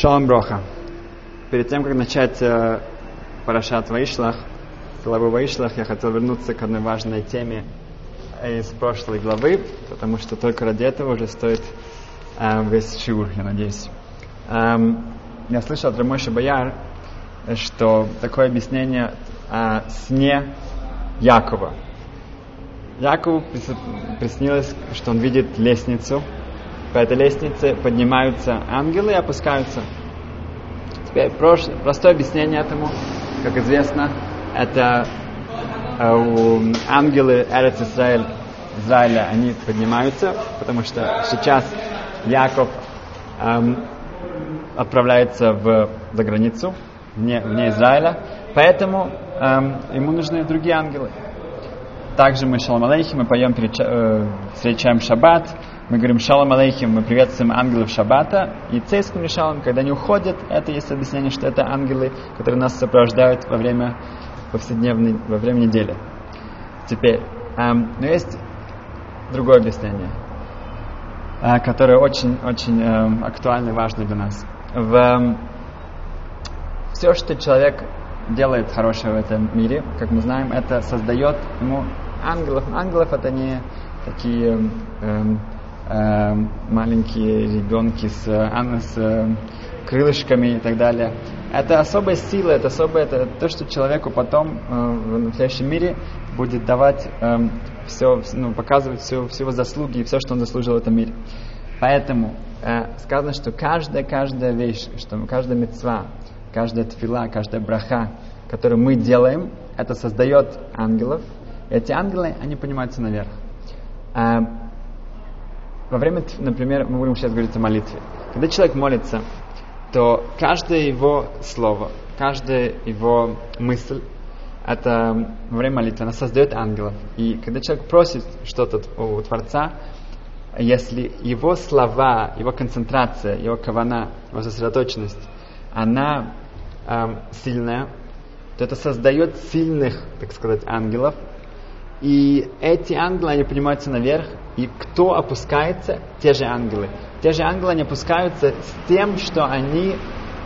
Шалом Броха. Перед тем, как начать э, Парашат Ваишлах, главу Ваишлах, я хотел вернуться к одной важной теме из прошлой главы, потому что только ради этого уже стоит э, весь шиур, я надеюсь. Эм, я слышал от Рамоши Бояр, что такое объяснение о сне Якова. Якову приснилось, что он видит лестницу, по этой лестнице поднимаются ангелы и опускаются. Теперь прош, простое объяснение этому, как известно, это э, ангелы Эрец Израиль, Израиля, они поднимаются, потому что сейчас Яков эм, отправляется в, за границу, вне, вне Израиля, поэтому эм, ему нужны другие ангелы. Также мы Шалом Алейхи, мы поем, перед, э, встречаем Шаббат, мы говорим Шалом Алейхим, мы приветствуем ангелов Шаббата, и цейским решалом, когда они уходят, это есть объяснение, что это ангелы, которые нас сопровождают во время повседневной, во время недели. Теперь, эм, но есть другое объяснение, э, которое очень-очень эм, актуально и важно для нас. В, эм, все, что человек делает хорошего в этом мире, как мы знаем, это создает ему ангелов. Ангелов это не такие эм, э, маленькие ребенки с, э, с э, крылышками и так далее. Это особая сила, это особое, это то, что человеку потом э, в настоящем мире будет давать э, все, ну, показывать все, все его заслуги и все, что он заслужил в этом мире. Поэтому э, сказано, что каждая, каждая вещь, что каждая мецва, каждая тфила, каждая браха, которую мы делаем, это создает ангелов. И эти ангелы, они поднимаются наверх. Во время, например, мы будем сейчас говорить о молитве. Когда человек молится, то каждое его слово, каждая его мысль, это во время молитвы, она создает ангелов. И когда человек просит что-то у Творца, если его слова, его концентрация, его кавана, его сосредоточенность, она эм, сильная, то это создает сильных, так сказать, ангелов. И эти ангелы, они поднимаются наверх, и кто опускается? Те же ангелы. Те же ангелы не опускаются с тем, что они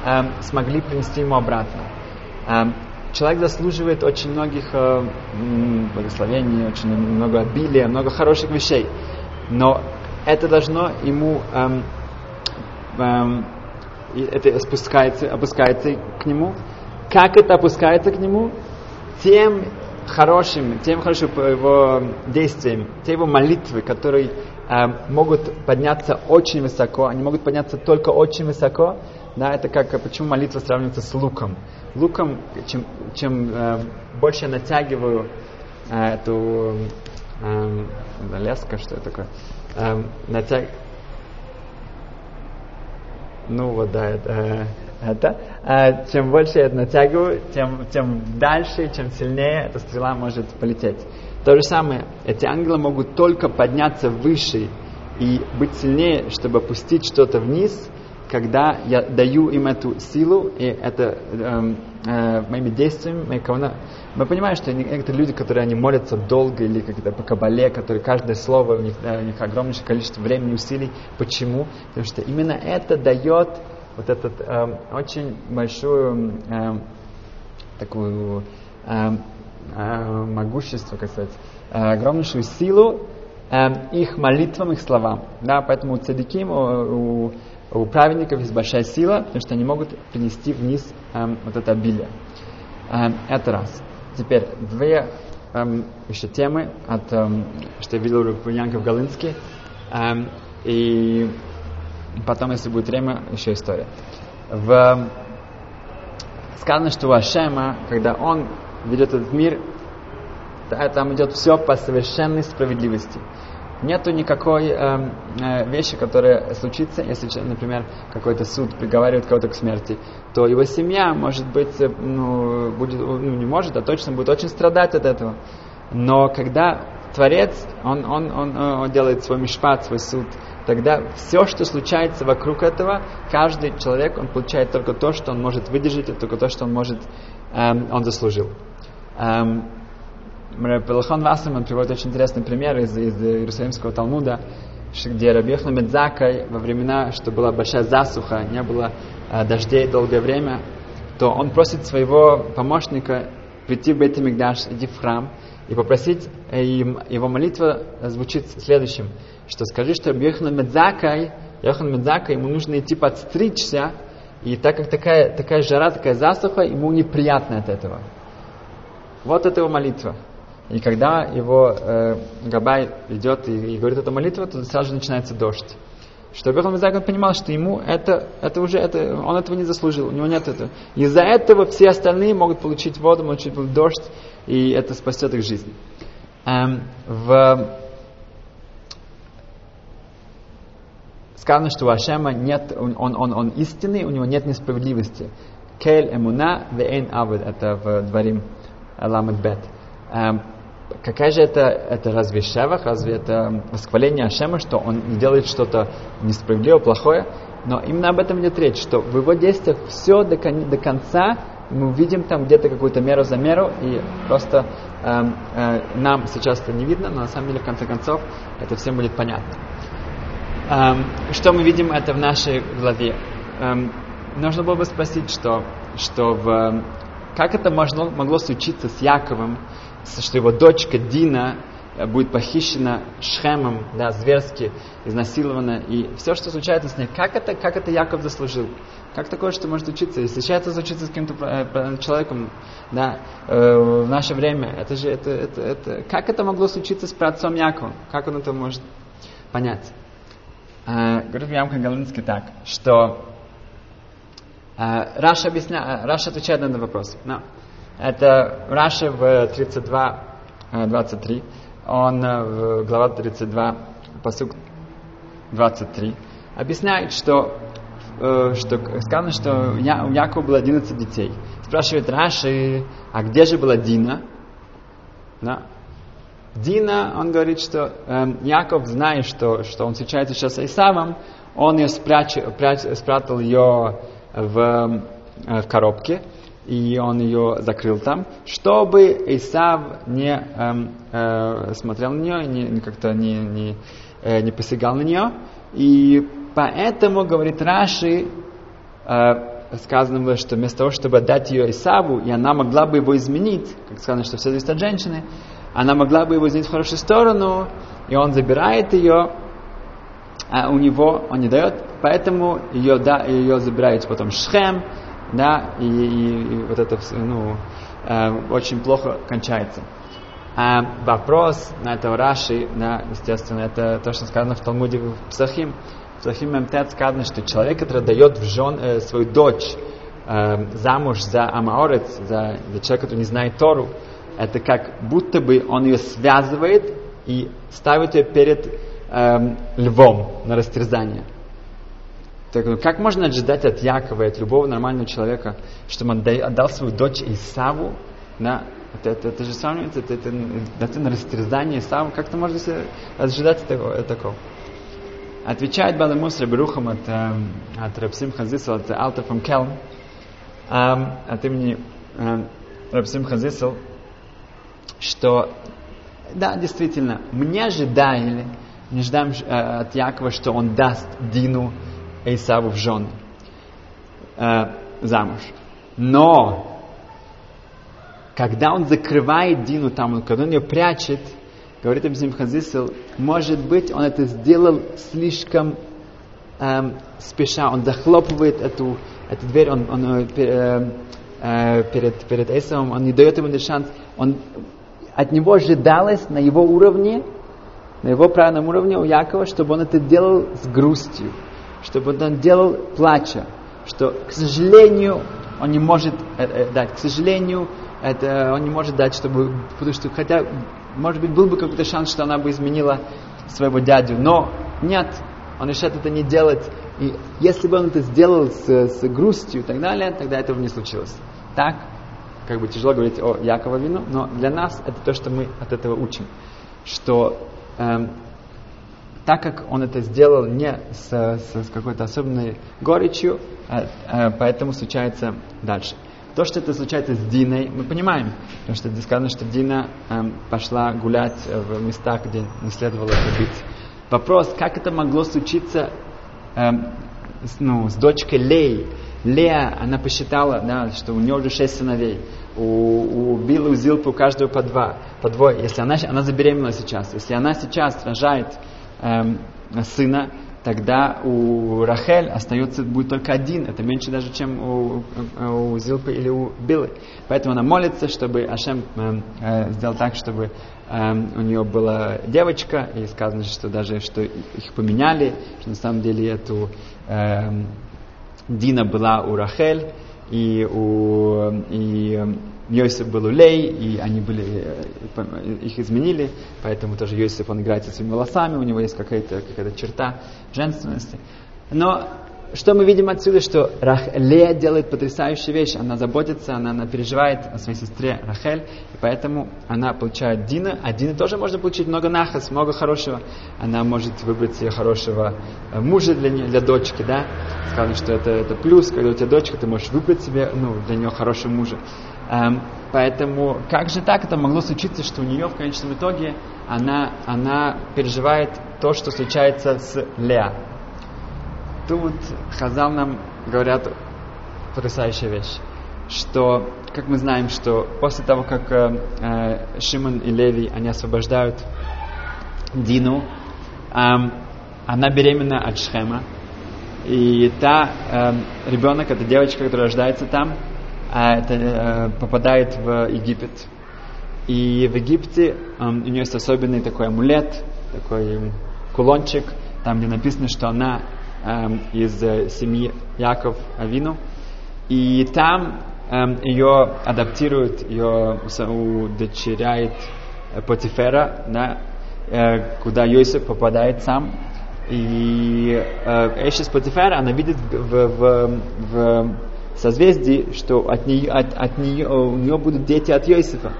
эм, смогли принести ему обратно. Эм, человек заслуживает очень многих э, благословений, очень много обилия, много хороших вещей. Но это должно ему эм, эм, это спускается, опускается к нему. Как это опускается к нему? Тем хорошим, тем хорошим его действием, те его молитвы, которые э, могут подняться очень высоко, они могут подняться только очень высоко, да, это как, почему молитва сравнивается с луком. Луком, чем, чем э, больше я натягиваю э, эту э, леска, что это такое, э, натяг... ну вот да, это, э, это, а чем больше я это натягиваю, тем, тем дальше, чем сильнее эта стрела может полететь. То же самое, эти ангелы могут только подняться выше и быть сильнее, чтобы опустить что-то вниз, когда я даю им эту силу, и это э, э, моими действиями, моей кавана. Мы понимаем, что некоторые люди, которые они молятся долго или как-то по кабале, которые каждое слово, у них, у них огромнейшее количество времени, усилий. Почему? Потому что именно это дает вот этот э, очень большую э, такую э, э, могущество, как сказать, э, огромнейшую силу э, их молитвам, их словам. Да, поэтому у цадиким, у, у, у праведников есть большая сила, потому что они могут принести вниз э, вот это обилие. Э, это раз. Теперь две э, еще темы, от, э, что я видел у Янка Галынский. Э, и Потом, если будет время, еще история. В... Сказано, что у Ашема, когда он ведет этот мир, там идет все по совершенной справедливости. Нету никакой э, э, вещи, которая случится, если, например, какой-то суд приговаривает кого-то к смерти, то его семья, может быть, э, ну, будет, ну, не может, а точно будет очень страдать от этого. Но когда Творец, он, он, он, он делает свой мишпат, свой суд, тогда все, что случается вокруг этого, каждый человек, он получает только то, что он может выдержать, и только то, что он может, эм, он заслужил. Эм, Пелахон Вассерман приводит очень интересный пример из, из Иерусалимского Талмуда. где Рабьеха Медзакай во времена, что была большая засуха, не было э, дождей долгое время, то он просит своего помощника прийти в Бейт Мигдаш, идти в храм и попросить, э, им, его молитва звучит следующим, что скажи, что Йохан Медзакай, Йохан Медзакай, ему нужно идти подстричься, и так как такая, такая жара, такая засуха, ему неприятно от этого. Вот это его молитва. И когда его э, Габай идет и, и говорит эту молитву, то сразу же начинается дождь. Что Бехал Мизак понимал, что ему это, это уже, это, он этого не заслужил, у него нет этого. Из-за этого все остальные могут получить воду, могут получить дождь, и это спасет их жизнь. Эм, в... Сказано, что у Ашема нет, он, он, он, истинный, у него нет несправедливости. Кель эмуна вейн авид, это в Дворим Ламед Бет. Эм, какая же это, это разве шевах, разве это восхваление Ашема, что он не делает что-то несправедливое, плохое? Но именно об этом идет речь, что в его действиях все до, кон, до конца мы видим там где-то какую-то меру за меру, и просто э, э, нам сейчас это не видно, но на самом деле, в конце концов, это всем будет понятно. Эм, что мы видим это в нашей главе? Эм, нужно было бы спросить, что, что в, как это могло, могло случиться с Яковом, что его дочка Дина э, будет похищена Шхемом, да, зверски изнасилована, и все, что случается с ней, как это, как это Яков заслужил? Как такое, что может учиться? Если это случится с каким-то э, человеком, да, э, в наше время, это же, это, это, это, как это могло случиться с праотцом Яковом? Как он это может понять? Говорит Ямка Галинский так, что Раши, объясня, Раши отвечает на этот вопрос. Но. Это Раши в 32, 23. Э, Он э, в глава 32, посук 23, объясняет, что, э, что сказано, что у Якова было 11 детей. Спрашивает Раши, а где же была Дина? Да. Дина, он говорит, что э, Яков, зная, что, что он встречается сейчас с Исавом, он ее спряч, пряч, спрятал ее в, в коробке, и он ее закрыл там, чтобы Исав не эм, э, смотрел на нее, не, как-то не, не, э, не посягал на нее. И поэтому, говорит Раши, э, сказано было, что вместо того, чтобы отдать ее Исаву, и она могла бы его изменить, как сказано, что все зависит от женщины, она могла бы его изменить в хорошую сторону, и он забирает ее, а у него он не дает, поэтому ее, да, ее забирает потом Шхем, да, и, и, и вот это ну, э, очень плохо кончается. А вопрос на это Раши, да, естественно, это то, что сказано в Талмуде в Псахим. В Псахим Мемтет сказано, что человек, который дает в жен, э, свою дочь э, замуж за Амаорец, за, за человека, который не знает Тору, это как будто бы он ее связывает и ставит ее перед э, львом на растерзание. Так, ну, как можно ожидать от Якова, от любого нормального человека, чтобы он отдал свою дочь Исаву? Да? Это, это, это же сравнивается, это, это, это на растерзание Исаву. Как то можно ожидать такого? такого? Отвечает Баламус Рабирухам от, эм, от Рабсим Хазисал, от Алтер фон Келм, эм, от имени эм, Рабсим Хазисал, что да, действительно, мне ожидали, не ждем э, от Якова, что он даст Дину Эйсаву в жены э, замуж. Но когда он закрывает Дину там, когда он ее прячет, говорит Абзим Хазисел, может быть, он это сделал слишком эм, спеша, он захлопывает эту, эту дверь, он, он э, э, перед, перед Эйсавом, он не дает ему шанс, он, от него ожидалось на его уровне, на его правильном уровне у Якова, чтобы он это делал с грустью чтобы он делал плача, что, к сожалению, он не может э, э, дать, к сожалению, это он не может дать, чтобы, потому что, хотя, может быть, был бы какой-то шанс, что она бы изменила своего дядю, но нет, он решает это не делать, и если бы он это сделал с, с грустью и так далее, тогда этого не случилось. Так, как бы тяжело говорить о Якова вину, но для нас это то, что мы от этого учим, что эм, так как он это сделал не с, с, с какой-то особенной горечью, а, а, поэтому случается дальше. То, что это случается с Диной, мы понимаем, потому что здесь сказано, что Дина э, пошла гулять в местах, где не следовало это. Вопрос, как это могло случиться эм, с, ну, с дочкой Леи. Лея, она посчитала, да, что у нее уже шесть сыновей. У, у Билла, у Зилпы у каждого по два, по двое. Если она, она забеременела сейчас, если она сейчас рожает эм, сына, тогда у Рахель остается будет только один. Это меньше даже, чем у, у Зилпы или у Билы. Поэтому она молится, чтобы Ашем э, э, сделал так, чтобы э, у нее была девочка, и сказано, что даже что их поменяли, что на самом деле эту э, Дина была у Рахель, и у и Йосиф был у Лей, и они были, э, их изменили, поэтому тоже Йосиф, он играет со своими волосами, у него есть какая-то какая черта женственности. Но что мы видим отсюда, что Рах, Лея делает потрясающую вещь. Она заботится, она, она переживает о своей сестре Рахель, и поэтому она получает Дина. А Дина тоже можно получить много нахас, много хорошего. Она может выбрать себе хорошего э, мужа для, для дочки, да. Сказано, что это, это плюс, когда у тебя дочка, ты можешь выбрать себе ну, для нее хорошего мужа. Эм, поэтому как же так? Это могло случиться, что у нее в конечном итоге она, она переживает то, что случается с Леа. Тут Хазал нам говорят потрясающая вещь, что, как мы знаем, что после того, как э, э, Шимон и Леви, они освобождают Дину, э, она беременна от Шхема, и та э, ребенок, эта девочка, которая рождается там, э, это, э, попадает в Египет. И в Египте э, у нее есть особенный такой амулет, такой кулончик, там, где написано, что она эм, из э, семьи Яков Авину. И там эм, ее адаптируют, ее удочеряет э, Потифера, да, куда Йосиф попадает сам. И Эшис Потифера, она видит в, в, в созвездии, что от нее, от, от нее, у нее будут дети от Йосифа.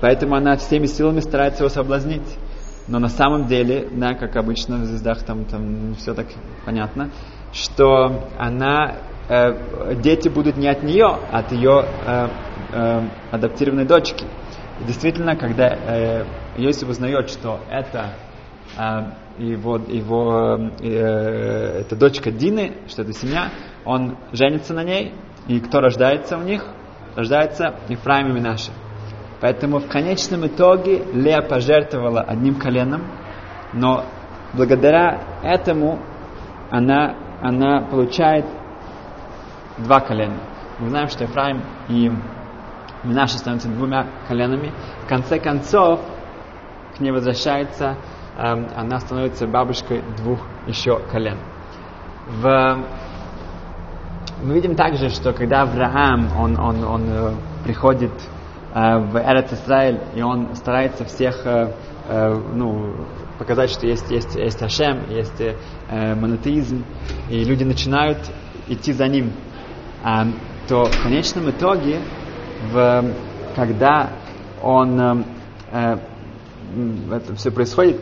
Поэтому она всеми силами старается его соблазнить. Но на самом деле, да, как обычно в звездах там, там все так понятно, что она, э, дети будут не от нее, а от ее э, э, адаптированной дочки. И действительно, когда э, Йосиф узнает, что это э, его, его э, это дочка Дины, что это семья, он женится на ней, и кто рождается у них? Рождается Ефраим и Минаша. Поэтому в конечном итоге Лея пожертвовала одним коленом, но благодаря этому она, она получает два колена. Мы знаем, что Ефраим и Минаша становятся двумя коленами. В конце концов, к ней возвращается, э, она становится бабушкой двух еще колен. В... Мы видим также, что когда Авраам, он, он, он э, приходит Э, в Эрет Исраиль, и он старается всех э, ну, показать, что есть, есть, есть Ашем, есть монотеизм, и люди начинают идти за ним, то в конечном итоге, в, когда он, это все происходит,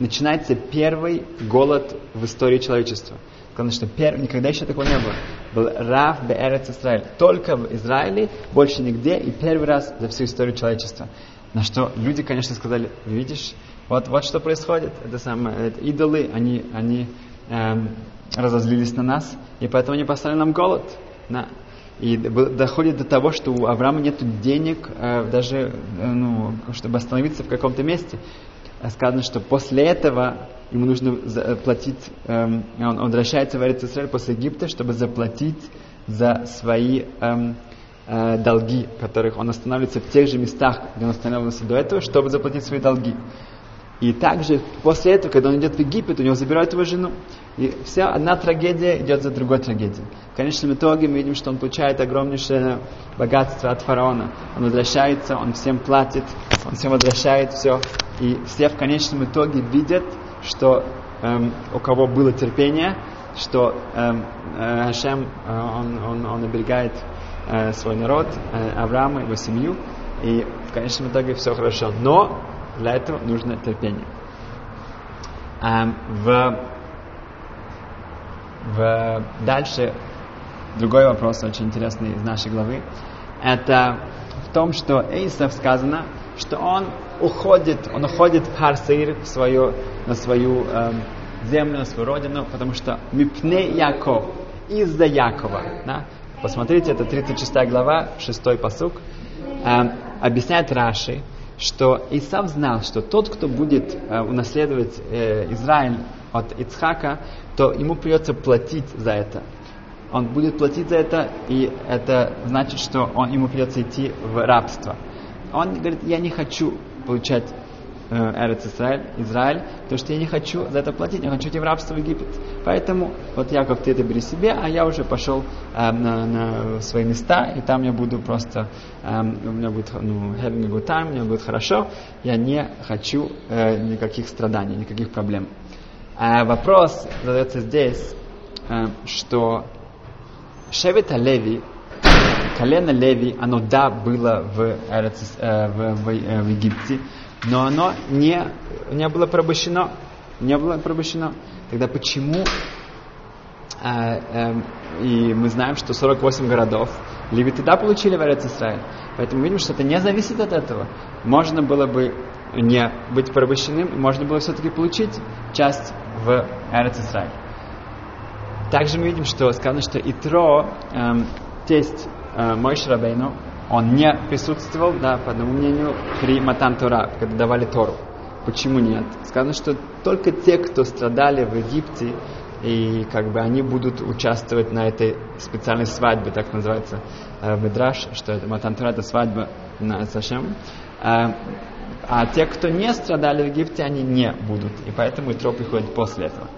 начинается первый голод в истории человечества. Потому что никогда еще такого не было. Был Рав Беэрец Израиль. Только в Израиле, больше нигде, и первый раз за всю историю человечества. На что люди, конечно, сказали, видишь, вот, вот что происходит. Это самое, это идолы, они, они эм, разозлились на нас, и поэтому они поставили нам голод. На. И доходит до того, что у Авраама нет денег э, даже, э, ну, чтобы остановиться в каком-то месте. Сказано, что после этого ему нужно платить, эм, он, он возвращается в Израиль после Египта, чтобы заплатить за свои эм, э, долги, которых он останавливается в тех же местах, где он останавливался до этого, чтобы заплатить свои долги. И также после этого, когда он идет в Египет, у него забирают его жену. И вся одна трагедия идет за другой трагедией. В конечном итоге мы видим, что он получает огромнейшее богатство от фараона. Он возвращается, он всем платит, он всем возвращает все. И все в конечном итоге видят, что эм, у кого было терпение, что эм, э, Хашем, э, он, он, он оберегает э, свой народ, э, Авраама, его семью, и в конечном итоге все хорошо. Но для этого нужно терпение. Эм, в, в, дальше другой вопрос, очень интересный из нашей главы, это в том, что Эйсов сказано, что он уходит, он уходит в Харсаир, в свою, на свою эм, землю, на свою родину, потому что Мипне Яков, из-за Якова. Да? Посмотрите, это 36 глава, 6 посук. Эм, объясняет Раши, что Исав знал, что тот, кто будет э, унаследовать э, Израиль от Ицхака, то ему придется платить за это. Он будет платить за это, и это значит, что он, ему придется идти в рабство. Он говорит, я не хочу получать э, Эрец Израиль, Израиль, потому что я не хочу за это платить, я хочу идти в рабство в Египет. Поэтому вот Яков, ты это бери себе, а я уже пошел э, на, на свои места, и там я буду просто, э, у меня будет, ну, having a good time, мне будет хорошо, я не хочу э, никаких страданий, никаких проблем. А вопрос задается здесь, э, что Шевета Леви, колено Леви, оно да было в, Эрец, э, в, в, э, в Египте, но оно не, не было порабощено. Не было порабощено. Тогда почему э, э, и мы знаем, что 48 городов левиты да получили в Эрец Израиль. Поэтому видим, что это не зависит от этого. Можно было бы не быть порабощенным, можно было все-таки получить часть в Эрец Израиль. Также мы видим, что сказано, что Итро, эм, тесть э, Мой Шрабейну, он не присутствовал, да, по одному мнению, при Матан Тора, когда давали Тору. Почему нет? Сказано, что только те, кто страдали в Египте, и как бы они будут участвовать на этой специальной свадьбе, так называется э, Медраш, что это Матан Тора, это свадьба на Сашем. Э, а те, кто не страдали в Египте, они не будут. И поэтому Итро приходит после этого.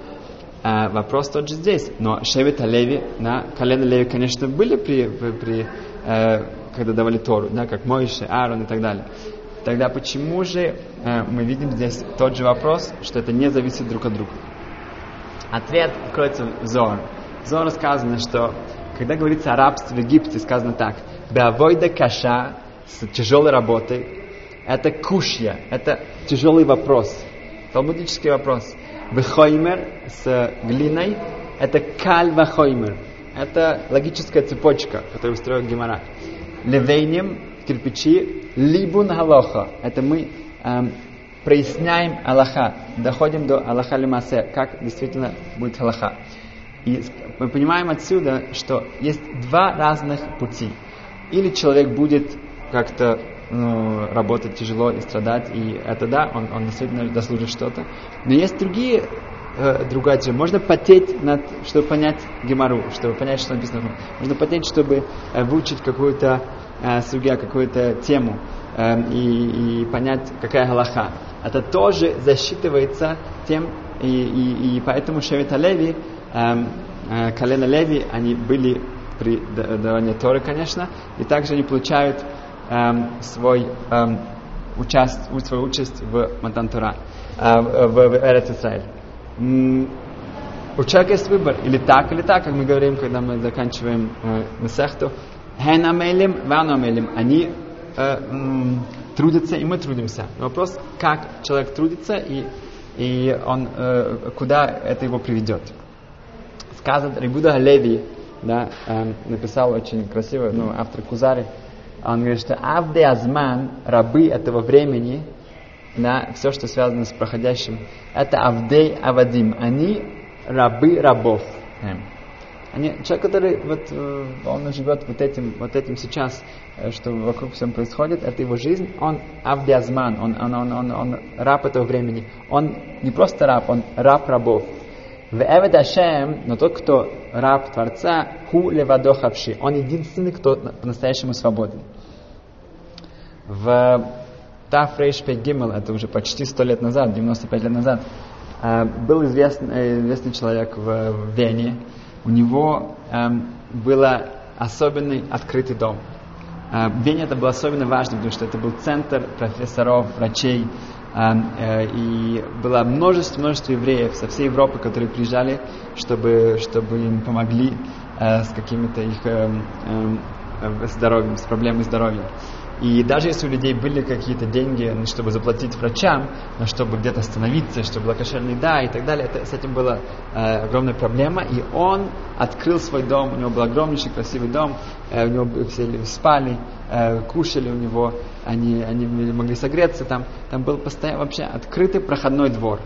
А, вопрос тот же здесь. Но Шевета Леви, да, колено Леви, конечно, были при, при, при э, когда давали Тору, да, как Мойше, Аарон и так далее. Тогда почему же э, мы видим здесь тот же вопрос, что это не зависит друг от друга? Ответ кроется в Зор. В Зор сказано, что когда говорится о рабстве в Египте, сказано так. Беавойда каша с тяжелой работой, это кушья, это тяжелый вопрос, талмудический вопрос. Вехоймер с глиной – это каль вахоймер. Это логическая цепочка, которую строил Гемора. Левейнем – кирпичи, либун галоха – это мы эм, проясняем Аллаха, доходим до Аллаха лимасе, как действительно будет Аллаха. И мы понимаем отсюда, что есть два разных пути. Или человек будет как-то ну, работать тяжело и страдать, и это да, он, он действительно заслужит что-то. Но есть другие, э, другая тема. Можно потеть, над, чтобы понять Гемару, чтобы понять, что написано. Можно потеть, чтобы э, выучить какую-то э, сугя, какую-то тему э, и, и понять, какая галаха. Это тоже засчитывается тем, и, и, и поэтому Шевета Леви, э, э, колено Леви, они были при давании Торы, конечно, и также они получают эм, свой, эм, участ, свою участь в Матантура, э, в, в Эрец. У человека есть выбор, или так, или так, как мы говорим, когда мы заканчиваем э, Месехту. Хен амелим, ван амелим. Они э, трудятся, и мы трудимся. Вопрос, как человек трудится, и, и он, э, куда это его приведет. Сказано, Рибуда Леви да, э, написал очень красиво, ну, автор Кузари, он говорит, что Авде Азман, рабы этого времени, да, все, что связано с проходящим, это Авдей Авадим. Они рабы рабов. Эм. Они, человек, который вот, э, он живет вот этим, вот этим сейчас, э, что вокруг всем происходит, это его жизнь, он авдиазман, он, он, он, он, он раб этого времени. Он не просто раб, он раб рабов. В Эвед Ашем, но тот, кто раб Творца, ху левадо хавши. Он единственный, кто по-настоящему свободен. В Таф Рейш Гиммел, это уже почти сто лет назад, 95 лет назад, э, был известный, э, известный человек в Вене. У него эм, был особенный открытый дом. Э, в Вене это было особенно важно, потому что это был центр профессоров, врачей, Э, и было множество, множество евреев со всей Европы, которые приезжали, чтобы, чтобы им помогли э, с какими-то их эм, эм, здоровьем, с проблемой здоровья. И даже если у людей были какие-то деньги, ну, чтобы заплатить врачам, но чтобы где-то остановиться, чтобы была кошерная еда и так далее, это, с этим была э, огромная проблема. И он открыл свой дом, у него был огромнейший красивый дом, э, у него все спали, э, кушали у него, они, они могли согреться там, там был постоянно вообще открытый проходной двор.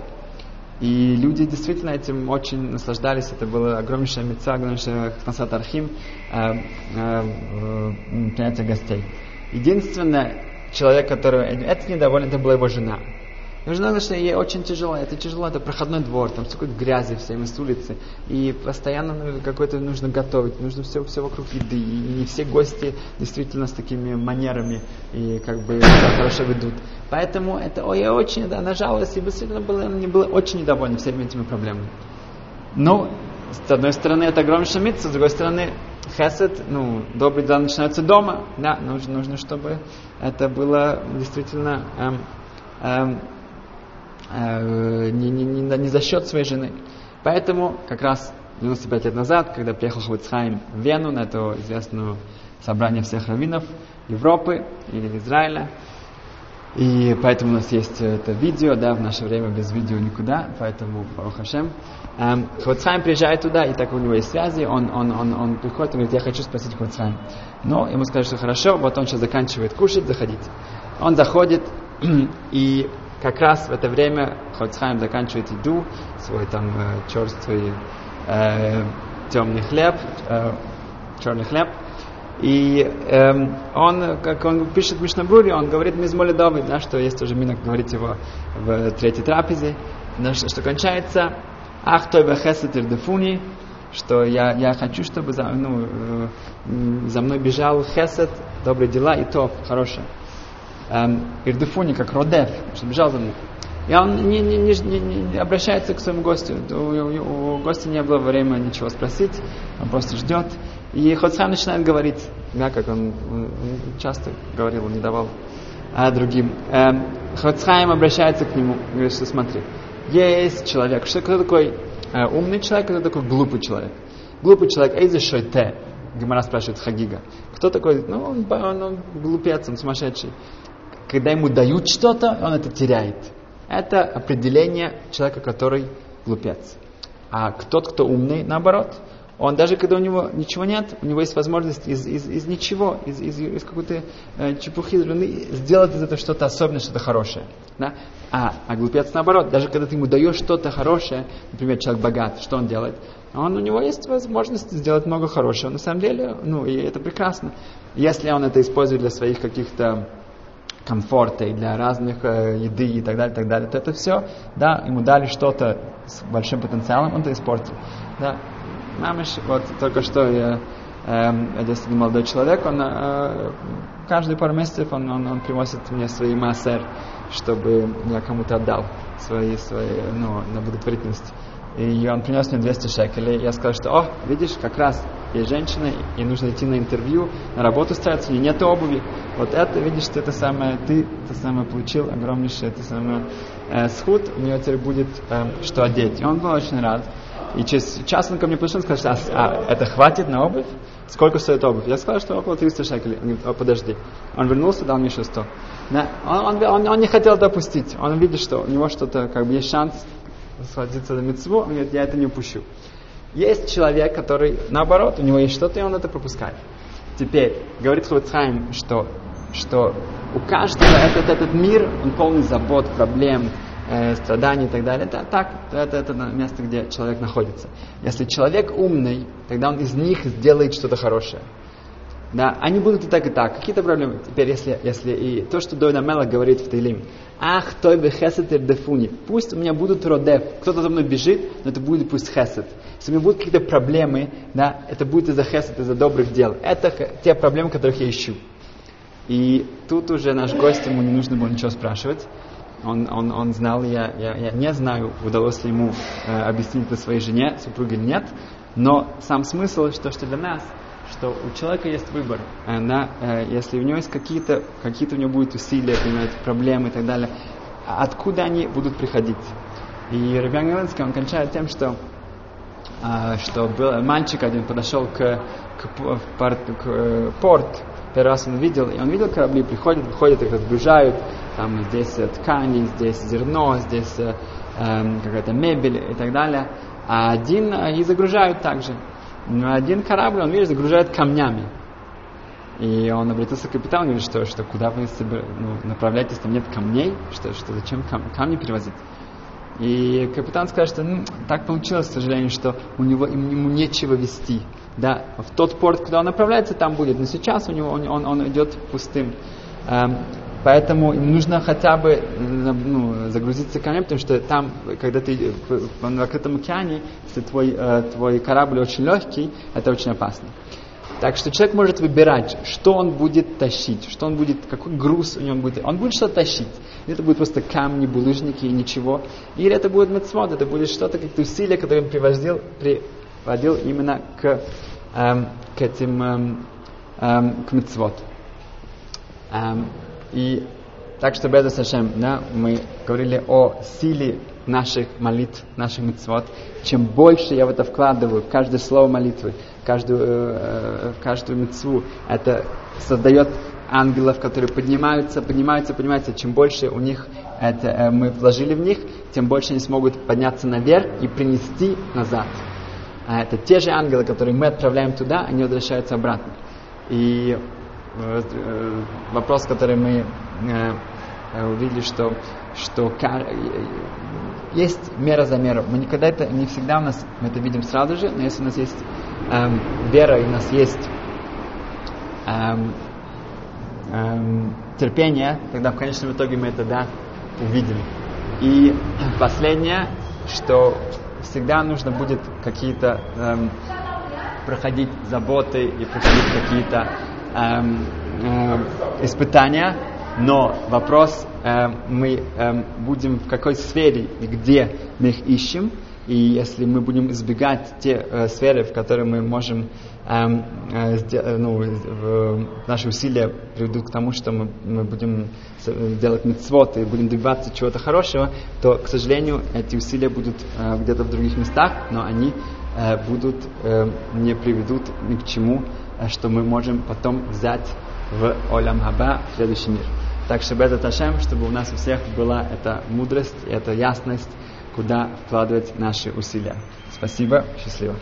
И люди действительно этим очень наслаждались. Это было огромнейшая мецва, огромнейшая хнасат архим, э, э, принятие гостей. Единственное, человек, который это недоволен, это была его жена. Его жена, что ей очень тяжело, это тяжело, это проходной двор, там столько грязи всем с улицы, и постоянно ну, какой-то нужно готовить, нужно все, все вокруг еды, и не все гости действительно с такими манерами и как бы хорошо ведут. Поэтому это, ой, я очень, да, она жаловалась, и действительно была, не была очень недовольна всеми этими проблемами. Но, с одной стороны, это огромный шамиц, с другой стороны, хесед, ну, добрый дела начинается дома, да, нужно, нужно, чтобы это было действительно эм, эм, э, не, не, не, не за счет своей жены. Поэтому как раз 95 лет назад, когда приехал Хавицхайм в Вену на это известное собрание всех раввинов Европы или Израиля, и поэтому у нас есть это видео, да, в наше время без видео никуда, поэтому Барух Хашем. Эм, Хвацхайм приезжает туда, и так у него есть связи, он, он, он, он приходит и говорит, я хочу спросить Хвацхайм. Но ему сказали, что хорошо, вот он сейчас заканчивает кушать, заходите. Он заходит, и как раз в это время Хоцхайм заканчивает еду, свой там э, черствый э, темный хлеб, э, черный хлеб. И э, он, как он пишет в Мишнабуре, он говорит Мизмоли Давид, да, что есть уже минок говорить его в третьей трапезе, да, что, что кончается Ах, той бехесет ирдефуни, что я, я хочу, чтобы за, ну, э, за мной бежал хесед, добрые дела и то хорошее эм, Ирдефуни, как Родев, что бежал за мной. И он не, не, не, не, обращается к своему гостю. У, у, у гостя не было времени ничего спросить, он просто ждет. И Хоцхайм начинает говорить, да, как он, он часто говорил, он не давал а другим. Эм, Хоцхайм обращается к нему, говорит, что смотри, есть человек, что кто такой э, умный человек, кто такой глупый человек. Глупый человек, эйзе шойте, Гимара спрашивает Хагига. Кто такой? Ну, он, он, он глупец, он сумасшедший когда ему дают что-то, он это теряет. Это определение человека, который глупец. А тот, кто умный, наоборот, он даже когда у него ничего нет, у него есть возможность из, из, из ничего, из, из, из какой-то э, чепухи сделать из этого что-то особенное, что-то хорошее. Да? А, а глупец наоборот, даже когда ты ему даешь что-то хорошее, например, человек богат, что он делает? Он, у него есть возможность сделать много хорошего. На самом деле, ну, и это прекрасно. Если он это использует для своих каких-то комфорта и для разных э, еды и так далее, так далее, то это все, да, ему дали что-то с большим потенциалом, он это испортил. Да. Мамыш, вот только что я, э, один молодой человек, он э, каждые пару месяцев он, он, он приносит мне свои массер, чтобы я кому-то отдал свои, свои ну, на благотворительность. И он принес мне 200 шекелей. Я сказал, что, о, видишь, как раз есть женщина, и нужно идти на интервью, на работу устраиваться, и нет обуви. Вот это, видишь, ты это самое, ты это самое получил, огромнейшее это самое э, сход, у него теперь будет э, что одеть. И он был очень рад. И через час он ко мне пришел и сказал, что а, это хватит на обувь? Сколько стоит обувь? Я сказал, что около 300 шекелей. Он говорит, о, подожди. Он вернулся, дал мне еще 100. Да? Он, он, он, он не хотел допустить. Он видит, что у него что-то, как бы есть шанс схватиться за мецву, он говорит, я это не упущу. Есть человек, который, наоборот, у него есть что-то, и он это пропускает. Теперь, говорит Хвацхайм, что, что у каждого этот, этот мир, он полный забот, проблем, э, страданий и так далее. Это так, это, это место, где человек находится. Если человек умный, тогда он из них сделает что-то хорошее. Да, они будут и так, и так. Какие-то проблемы. Теперь, если, если и то, что Дойна Мела говорит в Тейлим, ах, той бы хесетер дефуни, пусть у меня будут родев, кто-то за мной бежит, но это будет пусть хесет. Если у меня будут какие-то проблемы, да, это будет из-за хесет, из-за добрых дел. Это те проблемы, которых я ищу. И тут уже наш гость, ему не нужно было ничего спрашивать. Он, он, он знал, я, я, я не знаю, удалось ли ему э, объяснить это своей жене, супруге или нет, но сам смысл, что, что для нас – что у человека есть выбор. Она, э, если у него есть какие-то, какие-то у него будут усилия, понимаете, проблемы и так далее, откуда они будут приходить? И Рабиан Галинский, он кончает тем, что, э, что был мальчик один подошел к, к, порт, к э, порт, первый раз он видел, и он видел корабли, приходят, выходят, их разгружают, там здесь ткани, здесь зерно, здесь э, какая-то мебель и так далее. А один и загружают также. Но один корабль, он, видишь, загружает камнями. И он обратился к капитану и говорит, что, что куда вы себе, ну, направляетесь, там нет камней, что, что зачем кам, камни перевозить. И капитан сказал, что ну, так получилось, к сожалению, что у него ему нечего вести. Да, в тот порт, куда он направляется, там будет, но сейчас у него он, он, он идет пустым. Эм, поэтому им нужно хотя бы ну, загрузиться камнями, потому что там, когда ты в, открытом океане, если твой, э, твой корабль очень легкий, это очень опасно. Так что человек может выбирать, что он будет тащить, что он будет, какой груз у него будет. Он будет что-то тащить. Это будет просто камни, булыжники и ничего. Или это будет мецвод, это будет что-то, какие-то усилия, которые он приводил, приводил именно к, эм, к этим, эм, эм, к мецвод. Эм, и так что, Беза Сашем, да, мы говорили о силе наших молитв, наших мецвод. Чем больше я в это вкладываю, в каждое слово молитвы, каждую, э, в каждую мецву, это создает ангелов, которые поднимаются, поднимаются, поднимаются. Чем больше у них это, э, мы вложили в них, тем больше они смогут подняться наверх и принести назад. А это те же ангелы, которые мы отправляем туда, они возвращаются обратно. И э, э вопрос, который мы э, э увидели, что, что есть мера за меру. Мы никогда это, не всегда у нас, мы это видим сразу же, но если у нас есть эм, вера и у нас есть эм, эм, терпение, тогда в конечном итоге мы это да, увидим. И последнее, что всегда нужно будет какие-то эм, проходить заботы и проходить какие-то эм, эм, испытания, но вопрос, э, мы э, будем в какой сфере и где мы их ищем, и если мы будем избегать те э, сферы, в которые мы можем, э, э, ну, э, наши усилия приведут к тому, что мы, мы будем делать мецвод и будем добиваться чего-то хорошего, то, к сожалению, эти усилия будут э, где-то в других местах, но они э, будут, э, не приведут ни к чему, э, что мы можем потом взять в Олям Хаба, в следующий мир. Так что Безат Ашем, чтобы у нас у всех была эта мудрость, эта ясность, куда вкладывать наши усилия. Спасибо, счастливо.